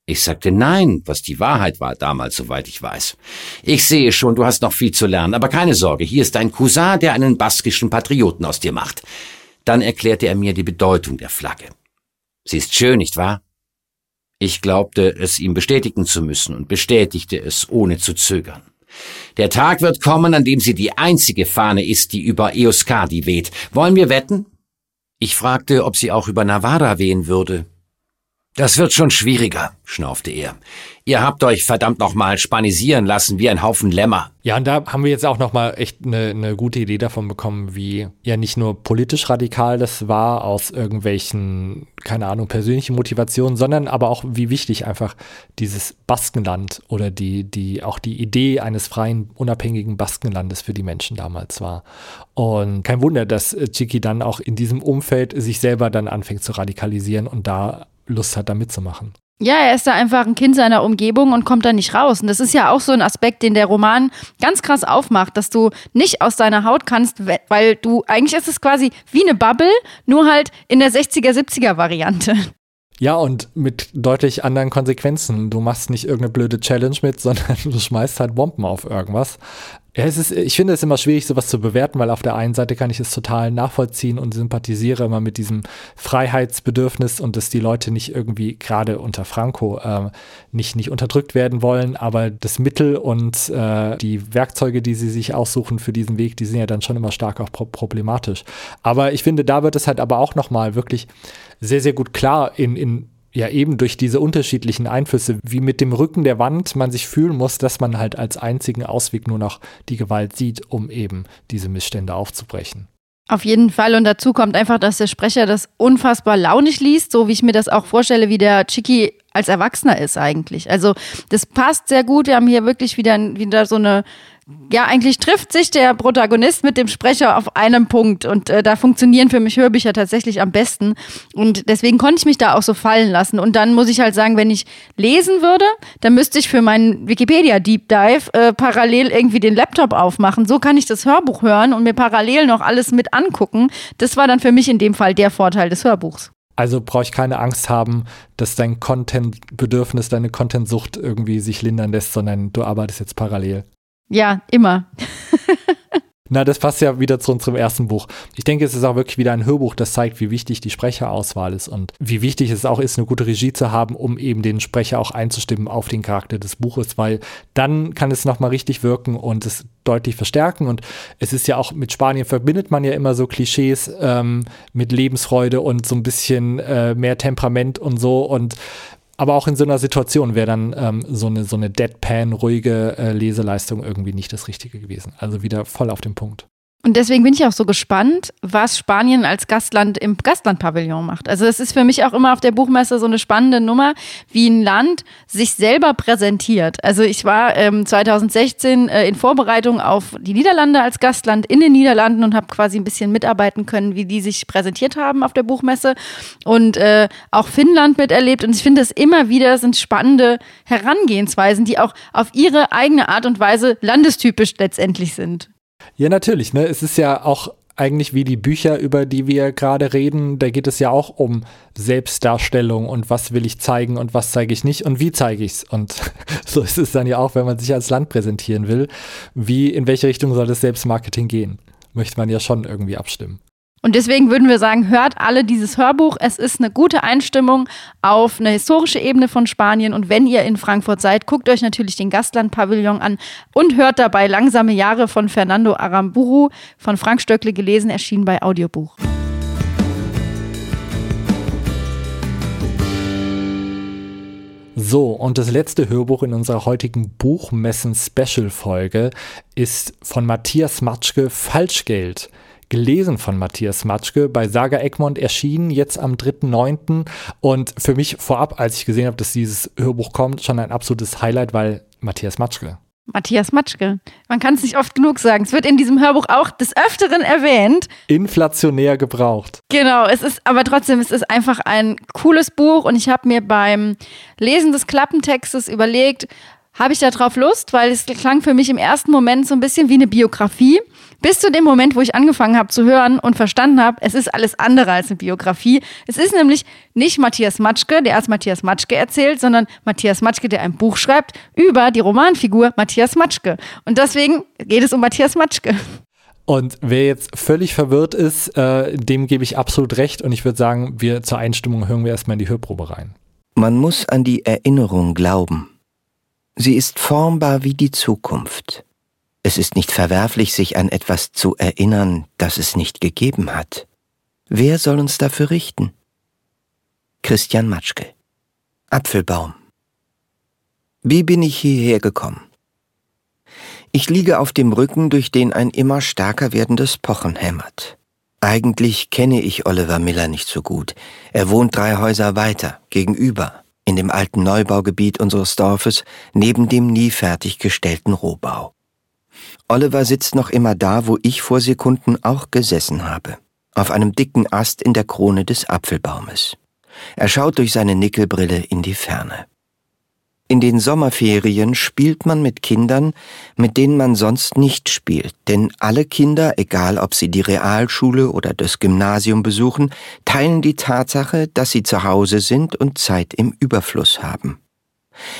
Ich sagte nein, was die Wahrheit war damals, soweit ich weiß. Ich sehe schon, du hast noch viel zu lernen, aber keine Sorge, hier ist ein Cousin, der einen baskischen Patrioten aus dir macht. Dann erklärte er mir die Bedeutung der Flagge. Sie ist schön, nicht wahr? Ich glaubte, es ihm bestätigen zu müssen und bestätigte es, ohne zu zögern. Der Tag wird kommen, an dem sie die einzige Fahne ist, die über Euskadi weht. Wollen wir wetten? Ich fragte, ob sie auch über Navarra wehen würde. Das wird schon schwieriger, schnaufte er. Ihr habt euch verdammt nochmal spanisieren lassen wie ein Haufen Lämmer. Ja, und da haben wir jetzt auch nochmal echt eine, eine gute Idee davon bekommen, wie ja nicht nur politisch radikal das war aus irgendwelchen, keine Ahnung, persönlichen Motivationen, sondern aber auch wie wichtig einfach dieses Baskenland oder die, die, auch die Idee eines freien, unabhängigen Baskenlandes für die Menschen damals war. Und kein Wunder, dass Chiki dann auch in diesem Umfeld sich selber dann anfängt zu radikalisieren und da Lust hat, da mitzumachen. Ja, er ist da einfach ein Kind seiner Umgebung und kommt da nicht raus. Und das ist ja auch so ein Aspekt, den der Roman ganz krass aufmacht, dass du nicht aus deiner Haut kannst, weil du, eigentlich ist es quasi wie eine Bubble, nur halt in der 60er, 70er Variante. Ja, und mit deutlich anderen Konsequenzen. Du machst nicht irgendeine blöde Challenge mit, sondern du schmeißt halt Bomben auf irgendwas. Ja, es ist, ich finde es immer schwierig, sowas zu bewerten, weil auf der einen Seite kann ich es total nachvollziehen und sympathisiere immer mit diesem Freiheitsbedürfnis und dass die Leute nicht irgendwie gerade unter Franco äh, nicht, nicht unterdrückt werden wollen, aber das Mittel und äh, die Werkzeuge, die sie sich aussuchen für diesen Weg, die sind ja dann schon immer stark auch pro problematisch. Aber ich finde, da wird es halt aber auch nochmal wirklich sehr, sehr gut klar in, in ja eben durch diese unterschiedlichen Einflüsse, wie mit dem Rücken der Wand man sich fühlen muss, dass man halt als einzigen Ausweg nur noch die Gewalt sieht, um eben diese Missstände aufzubrechen. Auf jeden Fall. Und dazu kommt einfach, dass der Sprecher das unfassbar launig liest, so wie ich mir das auch vorstelle, wie der Chiki als Erwachsener ist eigentlich. Also das passt sehr gut. Wir haben hier wirklich wieder, wieder so eine ja, eigentlich trifft sich der Protagonist mit dem Sprecher auf einem Punkt und äh, da funktionieren für mich Hörbücher tatsächlich am besten und deswegen konnte ich mich da auch so fallen lassen und dann muss ich halt sagen, wenn ich lesen würde, dann müsste ich für meinen Wikipedia Deep Dive äh, parallel irgendwie den Laptop aufmachen. So kann ich das Hörbuch hören und mir parallel noch alles mit angucken. Das war dann für mich in dem Fall der Vorteil des Hörbuchs. Also brauche ich keine Angst haben, dass dein Content-Bedürfnis, deine Content-Sucht irgendwie sich lindern lässt, sondern du arbeitest jetzt parallel. Ja, immer. Na, das passt ja wieder zu unserem ersten Buch. Ich denke, es ist auch wirklich wieder ein Hörbuch, das zeigt, wie wichtig die Sprecherauswahl ist und wie wichtig es auch ist, eine gute Regie zu haben, um eben den Sprecher auch einzustimmen auf den Charakter des Buches, weil dann kann es nochmal richtig wirken und es deutlich verstärken. Und es ist ja auch mit Spanien verbindet man ja immer so Klischees ähm, mit Lebensfreude und so ein bisschen äh, mehr Temperament und so. Und aber auch in so einer Situation wäre dann ähm, so eine, so eine Deadpan, ruhige äh, Leseleistung irgendwie nicht das Richtige gewesen. Also wieder voll auf den Punkt. Und deswegen bin ich auch so gespannt, was Spanien als Gastland im Gastlandpavillon macht. Also es ist für mich auch immer auf der Buchmesse so eine spannende Nummer, wie ein Land sich selber präsentiert. Also ich war ähm, 2016 äh, in Vorbereitung auf die Niederlande als Gastland in den Niederlanden und habe quasi ein bisschen mitarbeiten können, wie die sich präsentiert haben auf der Buchmesse und äh, auch Finnland miterlebt. Und ich finde das immer wieder sind spannende Herangehensweisen, die auch auf ihre eigene Art und Weise landestypisch letztendlich sind. Ja, natürlich. Ne? Es ist ja auch eigentlich wie die Bücher, über die wir gerade reden, da geht es ja auch um Selbstdarstellung und was will ich zeigen und was zeige ich nicht und wie zeige ich es. Und so ist es dann ja auch, wenn man sich als Land präsentieren will. Wie, in welche Richtung soll das Selbstmarketing gehen? Möchte man ja schon irgendwie abstimmen. Und deswegen würden wir sagen, hört alle dieses Hörbuch. Es ist eine gute Einstimmung auf eine historische Ebene von Spanien. Und wenn ihr in Frankfurt seid, guckt euch natürlich den Gastland-Pavillon an und hört dabei Langsame Jahre von Fernando Aramburu von Frank Stöckle gelesen, erschienen bei Audiobuch. So, und das letzte Hörbuch in unserer heutigen Buchmessen-Special-Folge ist von Matthias Matschke Falschgeld gelesen von Matthias Matschke, bei Saga Egmont erschienen, jetzt am 3.9. Und für mich vorab, als ich gesehen habe, dass dieses Hörbuch kommt, schon ein absolutes Highlight, weil Matthias Matschke. Matthias Matschke. Man kann es nicht oft genug sagen. Es wird in diesem Hörbuch auch des Öfteren erwähnt. Inflationär gebraucht. Genau, es ist aber trotzdem, es ist einfach ein cooles Buch und ich habe mir beim Lesen des Klappentextes überlegt, habe ich da drauf Lust, weil es klang für mich im ersten Moment so ein bisschen wie eine Biografie. Bis zu dem Moment, wo ich angefangen habe zu hören und verstanden habe, es ist alles andere als eine Biografie. Es ist nämlich nicht Matthias Matschke, der als Matthias Matschke erzählt, sondern Matthias Matschke, der ein Buch schreibt über die Romanfigur Matthias Matschke. Und deswegen geht es um Matthias Matschke. Und wer jetzt völlig verwirrt ist, äh, dem gebe ich absolut recht. Und ich würde sagen, wir zur Einstimmung hören wir erstmal in die Hörprobe rein. Man muss an die Erinnerung glauben. Sie ist formbar wie die Zukunft. Es ist nicht verwerflich, sich an etwas zu erinnern, das es nicht gegeben hat. Wer soll uns dafür richten? Christian Matschke Apfelbaum Wie bin ich hierher gekommen? Ich liege auf dem Rücken, durch den ein immer stärker werdendes Pochen hämmert. Eigentlich kenne ich Oliver Miller nicht so gut. Er wohnt drei Häuser weiter, gegenüber, in dem alten Neubaugebiet unseres Dorfes, neben dem nie fertiggestellten Rohbau. Oliver sitzt noch immer da, wo ich vor Sekunden auch gesessen habe, auf einem dicken Ast in der Krone des Apfelbaumes. Er schaut durch seine Nickelbrille in die Ferne. In den Sommerferien spielt man mit Kindern, mit denen man sonst nicht spielt, denn alle Kinder, egal ob sie die Realschule oder das Gymnasium besuchen, teilen die Tatsache, dass sie zu Hause sind und Zeit im Überfluss haben.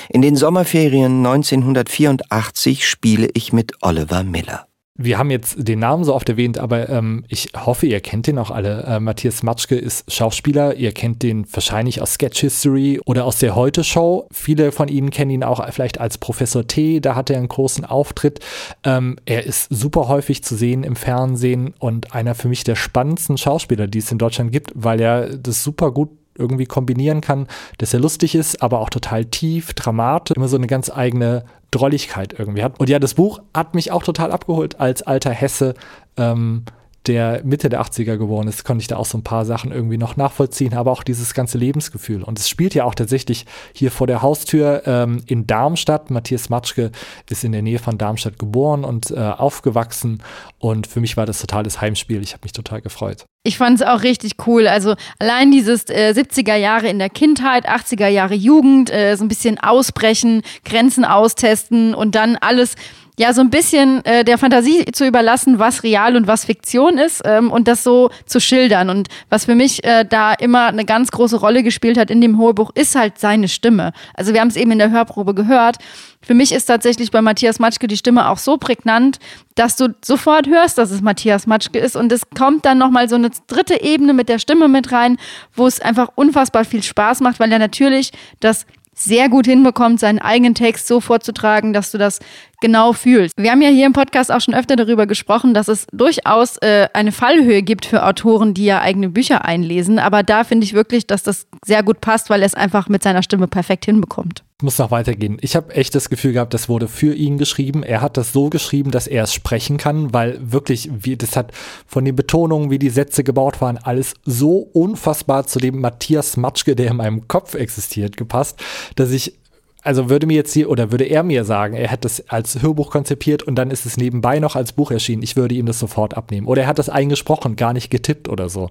In den Sommerferien 1984 spiele ich mit Oliver Miller wir haben jetzt den Namen so oft erwähnt, aber ähm, ich hoffe, ihr kennt den auch alle. Äh, Matthias Matschke ist Schauspieler. Ihr kennt den wahrscheinlich aus Sketch History oder aus der Heute-Show. Viele von Ihnen kennen ihn auch vielleicht als Professor T. Da hat er einen großen Auftritt. Ähm, er ist super häufig zu sehen im Fernsehen und einer für mich der spannendsten Schauspieler, die es in Deutschland gibt, weil er das super gut irgendwie kombinieren kann, dass er lustig ist, aber auch total tief, dramatisch, immer so eine ganz eigene Drolligkeit irgendwie hat. Und ja, das Buch hat mich auch total abgeholt als alter Hesse. Ähm, der Mitte der 80er geboren ist, konnte ich da auch so ein paar Sachen irgendwie noch nachvollziehen, aber auch dieses ganze Lebensgefühl. Und es spielt ja auch tatsächlich hier vor der Haustür ähm, in Darmstadt. Matthias Matschke ist in der Nähe von Darmstadt geboren und äh, aufgewachsen. Und für mich war das totales Heimspiel. Ich habe mich total gefreut. Ich fand es auch richtig cool. Also allein dieses äh, 70er Jahre in der Kindheit, 80er Jahre Jugend, äh, so ein bisschen ausbrechen, Grenzen austesten und dann alles ja so ein bisschen äh, der Fantasie zu überlassen, was real und was Fiktion ist ähm, und das so zu schildern. Und was für mich äh, da immer eine ganz große Rolle gespielt hat in dem Hohebuch, ist halt seine Stimme. Also wir haben es eben in der Hörprobe gehört. Für mich ist tatsächlich bei Matthias Matschke die Stimme auch so prägnant, dass du sofort hörst, dass es Matthias Matschke ist. Und es kommt dann nochmal so eine dritte Ebene mit der Stimme mit rein, wo es einfach unfassbar viel Spaß macht, weil er natürlich das sehr gut hinbekommt, seinen eigenen Text so vorzutragen, dass du das genau fühlst. Wir haben ja hier im Podcast auch schon öfter darüber gesprochen, dass es durchaus äh, eine Fallhöhe gibt für Autoren, die ja eigene Bücher einlesen. Aber da finde ich wirklich, dass das sehr gut passt, weil er es einfach mit seiner Stimme perfekt hinbekommt. Muss noch weitergehen. Ich habe echt das Gefühl gehabt, das wurde für ihn geschrieben. Er hat das so geschrieben, dass er es sprechen kann, weil wirklich, wie, das hat von den Betonungen, wie die Sätze gebaut waren, alles so unfassbar zu dem Matthias Matschke, der in meinem Kopf existiert, gepasst, dass ich also würde mir jetzt hier oder würde er mir sagen, er hat das als Hörbuch konzipiert und dann ist es nebenbei noch als Buch erschienen, ich würde ihm das sofort abnehmen. Oder er hat das eingesprochen, gar nicht getippt oder so.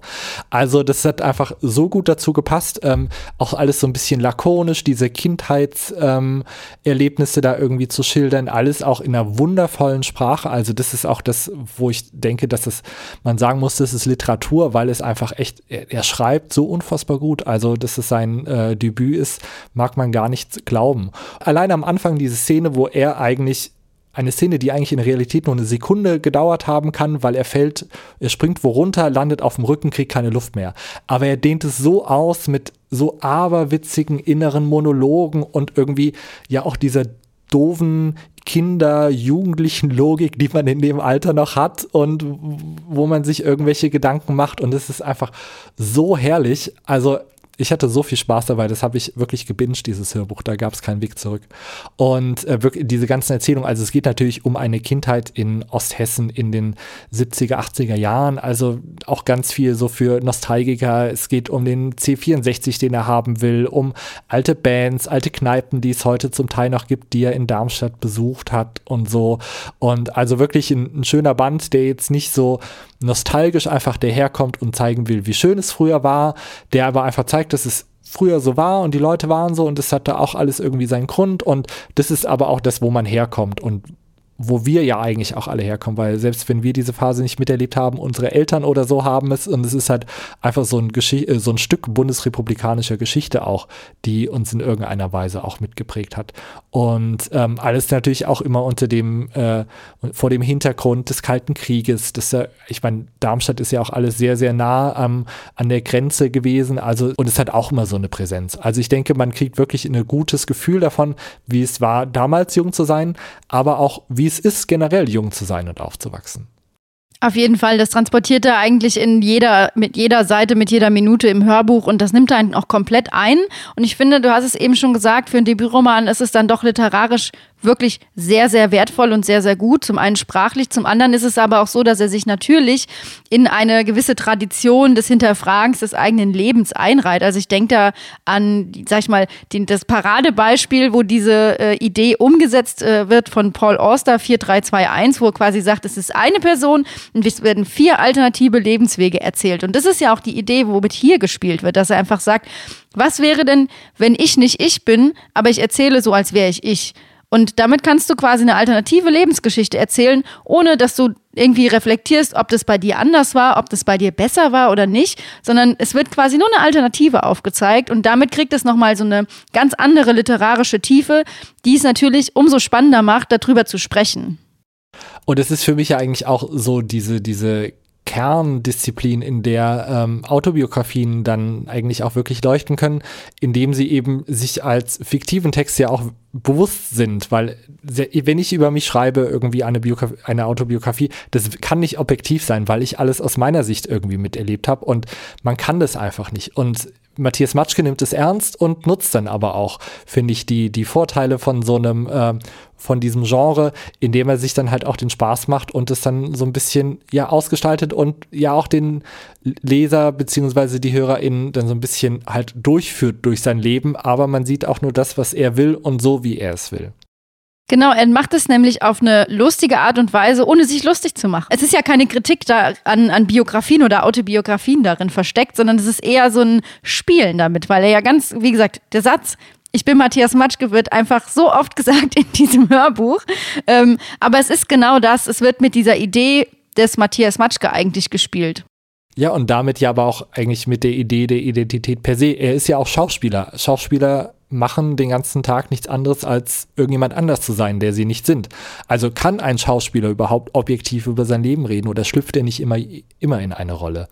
Also das hat einfach so gut dazu gepasst. Ähm, auch alles so ein bisschen lakonisch, diese Kindheitserlebnisse ähm, da irgendwie zu schildern, alles auch in einer wundervollen Sprache. Also das ist auch das, wo ich denke, dass es, man sagen muss, das ist Literatur, weil es einfach echt, er, er schreibt so unfassbar gut. Also dass es sein äh, Debüt ist, mag man gar nicht glauben glauben. Allein am Anfang diese Szene, wo er eigentlich eine Szene, die eigentlich in der Realität nur eine Sekunde gedauert haben kann, weil er fällt, er springt wo runter, landet auf dem Rücken, kriegt keine Luft mehr. Aber er dehnt es so aus mit so aberwitzigen inneren Monologen und irgendwie ja auch dieser doofen Kinder, Jugendlichen Logik, die man in dem Alter noch hat und wo man sich irgendwelche Gedanken macht und es ist einfach so herrlich. Also ich hatte so viel Spaß dabei, das habe ich wirklich gebinged, dieses Hörbuch, da gab es keinen Weg zurück. Und äh, wirklich diese ganzen Erzählungen, also es geht natürlich um eine Kindheit in Osthessen in den 70er, 80er Jahren, also auch ganz viel so für Nostalgiker. Es geht um den C64, den er haben will, um alte Bands, alte Kneipen, die es heute zum Teil noch gibt, die er in Darmstadt besucht hat und so. Und also wirklich ein, ein schöner Band, der jetzt nicht so nostalgisch einfach daherkommt und zeigen will, wie schön es früher war, der aber einfach zeigt, dass es früher so war und die Leute waren so und es hatte auch alles irgendwie seinen Grund und das ist aber auch das, wo man herkommt und wo wir ja eigentlich auch alle herkommen, weil selbst wenn wir diese Phase nicht miterlebt haben, unsere Eltern oder so haben es und es ist halt einfach so ein, Gesch äh, so ein Stück bundesrepublikanischer Geschichte auch, die uns in irgendeiner Weise auch mitgeprägt hat. Und ähm, alles natürlich auch immer unter dem, äh, vor dem Hintergrund des Kalten Krieges. Das, äh, ich meine, Darmstadt ist ja auch alles sehr, sehr nah ähm, an der Grenze gewesen. Also, und es hat auch immer so eine Präsenz. Also ich denke, man kriegt wirklich ein gutes Gefühl davon, wie es war, damals jung zu sein, aber auch wie es ist, generell jung zu sein und aufzuwachsen. Auf jeden Fall, das transportiert er eigentlich in jeder, mit jeder Seite, mit jeder Minute im Hörbuch und das nimmt er einen auch komplett ein. Und ich finde, du hast es eben schon gesagt, für einen Debütroman ist es dann doch literarisch wirklich sehr, sehr wertvoll und sehr, sehr gut. Zum einen sprachlich, zum anderen ist es aber auch so, dass er sich natürlich in eine gewisse Tradition des Hinterfragens des eigenen Lebens einreiht. Also ich denke da an, sag ich mal, den, das Paradebeispiel, wo diese äh, Idee umgesetzt äh, wird von Paul Auster 4321, wo er quasi sagt, es ist eine Person und es werden vier alternative Lebenswege erzählt. Und das ist ja auch die Idee, womit hier gespielt wird, dass er einfach sagt, was wäre denn, wenn ich nicht ich bin, aber ich erzähle so, als wäre ich ich? Und damit kannst du quasi eine alternative Lebensgeschichte erzählen, ohne dass du irgendwie reflektierst, ob das bei dir anders war, ob das bei dir besser war oder nicht, sondern es wird quasi nur eine Alternative aufgezeigt und damit kriegt es nochmal so eine ganz andere literarische Tiefe, die es natürlich umso spannender macht, darüber zu sprechen. Und es ist für mich ja eigentlich auch so diese, diese Kerndisziplin, in der ähm, Autobiografien dann eigentlich auch wirklich leuchten können, indem sie eben sich als fiktiven Text ja auch bewusst sind, weil wenn ich über mich schreibe, irgendwie eine, eine Autobiografie, das kann nicht objektiv sein, weil ich alles aus meiner Sicht irgendwie miterlebt habe und man kann das einfach nicht. Und Matthias Matschke nimmt es ernst und nutzt dann aber auch, finde ich, die, die Vorteile von so einem, äh, von diesem Genre, indem er sich dann halt auch den Spaß macht und es dann so ein bisschen ja ausgestaltet und ja auch den Leser beziehungsweise die HörerInnen dann so ein bisschen halt durchführt durch sein Leben, aber man sieht auch nur das, was er will und so, wie er es will. Genau, er macht es nämlich auf eine lustige Art und Weise, ohne sich lustig zu machen. Es ist ja keine Kritik da an, an Biografien oder Autobiografien darin versteckt, sondern es ist eher so ein Spielen damit, weil er ja ganz, wie gesagt, der Satz, ich bin Matthias Matschke wird einfach so oft gesagt in diesem Hörbuch. Ähm, aber es ist genau das, es wird mit dieser Idee des Matthias Matschke eigentlich gespielt. Ja, und damit ja aber auch eigentlich mit der Idee der Identität per se. Er ist ja auch Schauspieler. Schauspieler machen den ganzen Tag nichts anderes, als irgendjemand anders zu sein, der sie nicht sind. Also kann ein Schauspieler überhaupt objektiv über sein Leben reden oder schlüpft er nicht immer, immer in eine Rolle?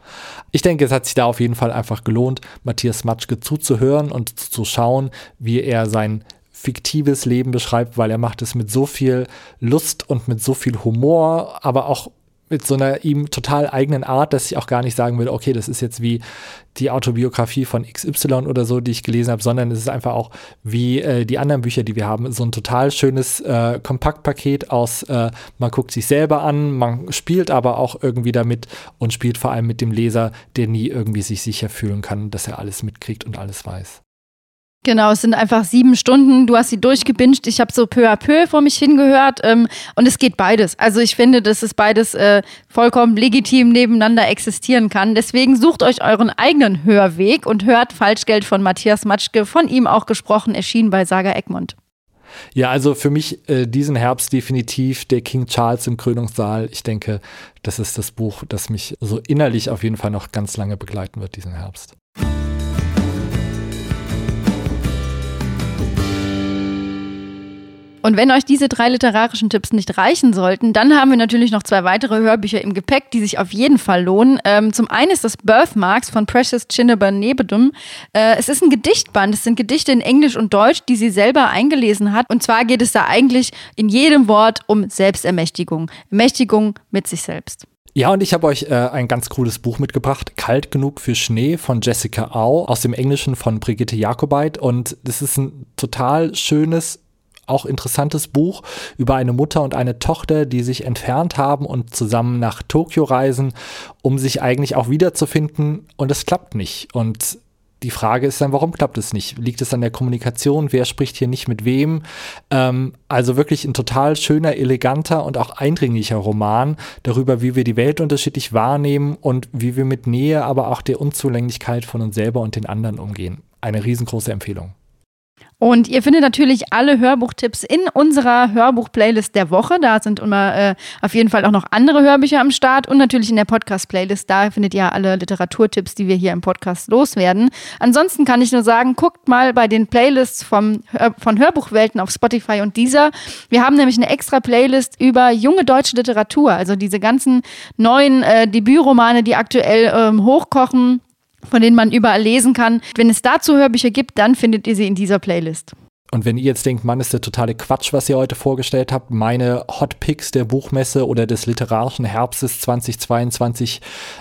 Ich denke, es hat sich da auf jeden Fall einfach gelohnt, Matthias Matschke zuzuhören und zu schauen, wie er sein fiktives Leben beschreibt, weil er macht es mit so viel Lust und mit so viel Humor, aber auch mit so einer ihm total eigenen Art, dass ich auch gar nicht sagen würde, okay, das ist jetzt wie die Autobiografie von XY oder so, die ich gelesen habe, sondern es ist einfach auch wie äh, die anderen Bücher, die wir haben, so ein total schönes äh, Kompaktpaket aus, äh, man guckt sich selber an, man spielt aber auch irgendwie damit und spielt vor allem mit dem Leser, der nie irgendwie sich sicher fühlen kann, dass er alles mitkriegt und alles weiß. Genau, es sind einfach sieben Stunden. Du hast sie durchgebinged. Ich habe so peu à peu vor mich hingehört. Ähm, und es geht beides. Also ich finde, dass es beides äh, vollkommen legitim nebeneinander existieren kann. Deswegen sucht euch euren eigenen Hörweg und hört Falschgeld von Matthias Matschke, von ihm auch gesprochen, erschienen bei Saga Egmont. Ja, also für mich äh, diesen Herbst definitiv der King Charles im Krönungssaal. Ich denke, das ist das Buch, das mich so innerlich auf jeden Fall noch ganz lange begleiten wird diesen Herbst. Und wenn euch diese drei literarischen Tipps nicht reichen sollten, dann haben wir natürlich noch zwei weitere Hörbücher im Gepäck, die sich auf jeden Fall lohnen. Ähm, zum einen ist das Birthmarks von Precious Chinnaber Nebedum. Äh, es ist ein Gedichtband. Es sind Gedichte in Englisch und Deutsch, die sie selber eingelesen hat. Und zwar geht es da eigentlich in jedem Wort um Selbstermächtigung. Ermächtigung mit sich selbst. Ja, und ich habe euch äh, ein ganz cooles Buch mitgebracht, Kalt genug für Schnee von Jessica Au aus dem Englischen von Brigitte Jakobait. Und das ist ein total schönes, auch interessantes Buch über eine Mutter und eine Tochter, die sich entfernt haben und zusammen nach Tokio reisen, um sich eigentlich auch wiederzufinden und es klappt nicht. Und die Frage ist dann, warum klappt es nicht? Liegt es an der Kommunikation? Wer spricht hier nicht mit wem? Ähm, also wirklich ein total schöner, eleganter und auch eindringlicher Roman darüber, wie wir die Welt unterschiedlich wahrnehmen und wie wir mit Nähe, aber auch der Unzulänglichkeit von uns selber und den anderen umgehen. Eine riesengroße Empfehlung. Und ihr findet natürlich alle Hörbuchtipps in unserer Hörbuch-Playlist der Woche. Da sind immer äh, auf jeden Fall auch noch andere Hörbücher am Start und natürlich in der Podcast-Playlist. Da findet ihr alle Literaturtipps, die wir hier im Podcast loswerden. Ansonsten kann ich nur sagen, guckt mal bei den Playlists vom, von Hörbuchwelten auf Spotify und dieser. Wir haben nämlich eine extra Playlist über junge deutsche Literatur, also diese ganzen neuen äh, Debütromane, die aktuell ähm, hochkochen von denen man überall lesen kann. Wenn es dazu Hörbücher gibt, dann findet ihr sie in dieser Playlist. Und wenn ihr jetzt denkt, Mann, ist der totale Quatsch, was ihr heute vorgestellt habt, meine Hot Picks der Buchmesse oder des literarischen Herbstes 2022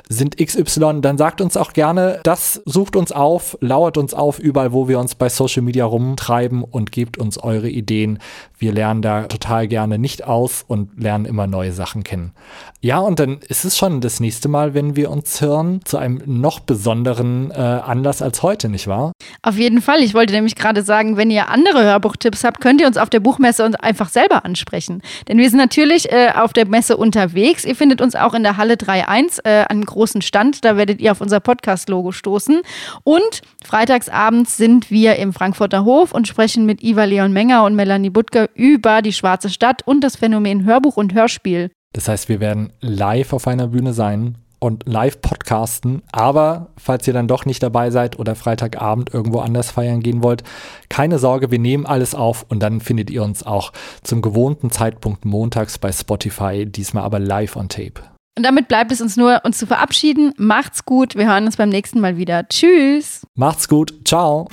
sind XY, dann sagt uns auch gerne, das sucht uns auf, lauert uns auf, überall, wo wir uns bei Social Media rumtreiben und gebt uns eure Ideen. Wir lernen da total gerne nicht aus und lernen immer neue Sachen kennen. Ja, und dann ist es schon das nächste Mal, wenn wir uns hören, zu einem noch besonderen äh, Anlass als heute, nicht wahr? Auf jeden Fall. Ich wollte nämlich gerade sagen, wenn ihr andere Hörbuchtipps habt, könnt ihr uns auf der Buchmesse uns einfach selber ansprechen. Denn wir sind natürlich äh, auf der Messe unterwegs. Ihr findet uns auch in der Halle 3.1 äh, an einem großen Stand. Da werdet ihr auf unser Podcast-Logo stoßen. Und freitagsabends sind wir im Frankfurter Hof und sprechen mit Iva Leon Menger und Melanie Butker über die Schwarze Stadt und das Phänomen Hörbuch und Hörspiel. Das heißt, wir werden live auf einer Bühne sein und live podcasten. Aber falls ihr dann doch nicht dabei seid oder Freitagabend irgendwo anders feiern gehen wollt, keine Sorge, wir nehmen alles auf und dann findet ihr uns auch zum gewohnten Zeitpunkt montags bei Spotify, diesmal aber live on tape. Und damit bleibt es uns nur, uns zu verabschieden. Macht's gut. Wir hören uns beim nächsten Mal wieder. Tschüss. Macht's gut. Ciao.